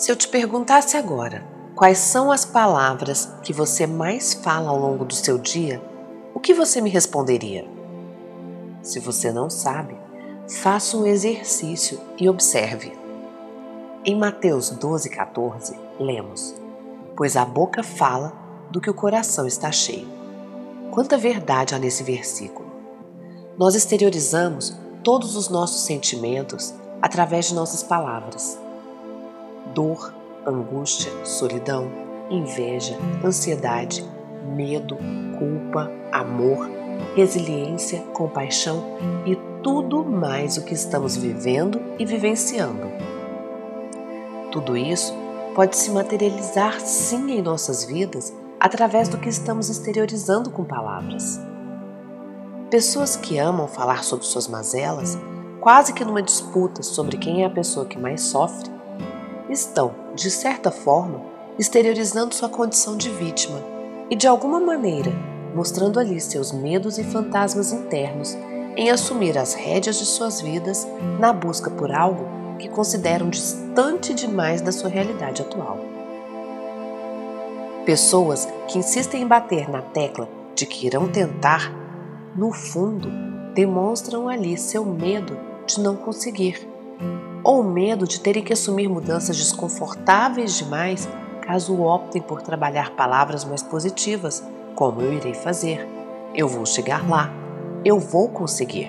Se eu te perguntasse agora quais são as palavras que você mais fala ao longo do seu dia, o que você me responderia? Se você não sabe, faça um exercício e observe. Em Mateus 12,14, lemos: Pois a boca fala do que o coração está cheio. Quanta verdade há nesse versículo! Nós exteriorizamos todos os nossos sentimentos através de nossas palavras dor, angústia, solidão, inveja, ansiedade, medo, culpa, amor, resiliência, compaixão e tudo mais o que estamos vivendo e vivenciando. Tudo isso pode se materializar sim em nossas vidas através do que estamos exteriorizando com palavras. Pessoas que amam falar sobre suas mazelas, quase que numa disputa sobre quem é a pessoa que mais sofre, estão, de certa forma, exteriorizando sua condição de vítima e, de alguma maneira, mostrando ali seus medos e fantasmas internos em assumir as rédeas de suas vidas na busca por algo que consideram distante demais da sua realidade atual. Pessoas que insistem em bater na tecla de que irão tentar, no fundo, demonstram ali seu medo de não conseguir ou medo de terem que assumir mudanças desconfortáveis demais caso optem por trabalhar palavras mais positivas, como eu irei fazer, eu vou chegar lá, eu vou conseguir.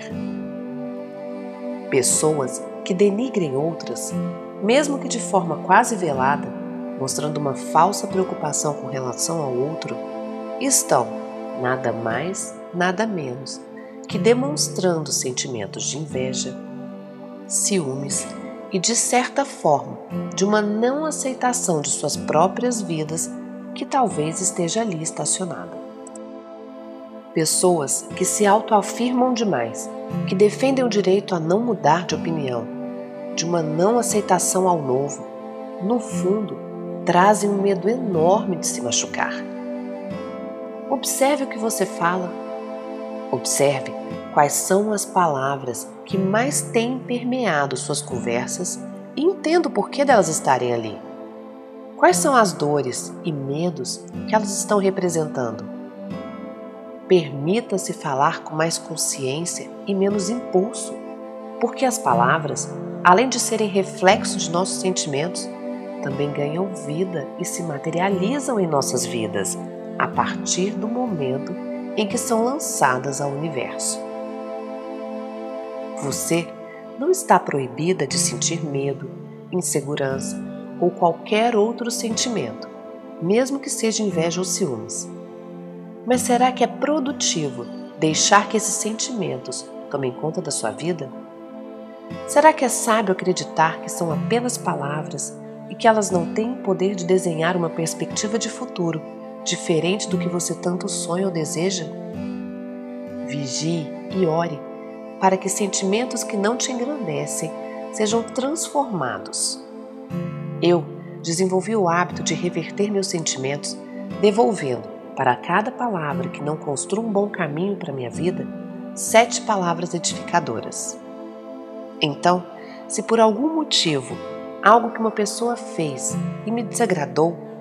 Pessoas que denigrem outras, mesmo que de forma quase velada, mostrando uma falsa preocupação com relação ao outro, estão nada mais, nada menos que demonstrando sentimentos de inveja, ciúmes e, de certa forma, de uma não aceitação de suas próprias vidas que talvez esteja ali estacionada. Pessoas que se autoafirmam demais, que defendem o direito a não mudar de opinião, de uma não aceitação ao novo, no fundo, trazem um medo enorme de se machucar. Observe o que você fala. Observe quais são as palavras que mais têm permeado suas conversas e entenda o porquê delas estarem ali. Quais são as dores e medos que elas estão representando? Permita-se falar com mais consciência e menos impulso, porque as palavras, além de serem reflexo de nossos sentimentos, também ganham vida e se materializam em nossas vidas a partir do momento em que são lançadas ao universo. Você não está proibida de sentir medo, insegurança ou qualquer outro sentimento, mesmo que seja inveja ou ciúmes. Mas será que é produtivo deixar que esses sentimentos tomem conta da sua vida? Será que é sábio acreditar que são apenas palavras e que elas não têm o poder de desenhar uma perspectiva de futuro diferente do que você tanto sonha ou deseja? Vigie e ore para que sentimentos que não te engrandecem sejam transformados. Eu desenvolvi o hábito de reverter meus sentimentos, devolvendo para cada palavra que não construa um bom caminho para minha vida, sete palavras edificadoras. Então, se por algum motivo algo que uma pessoa fez e me desagradou,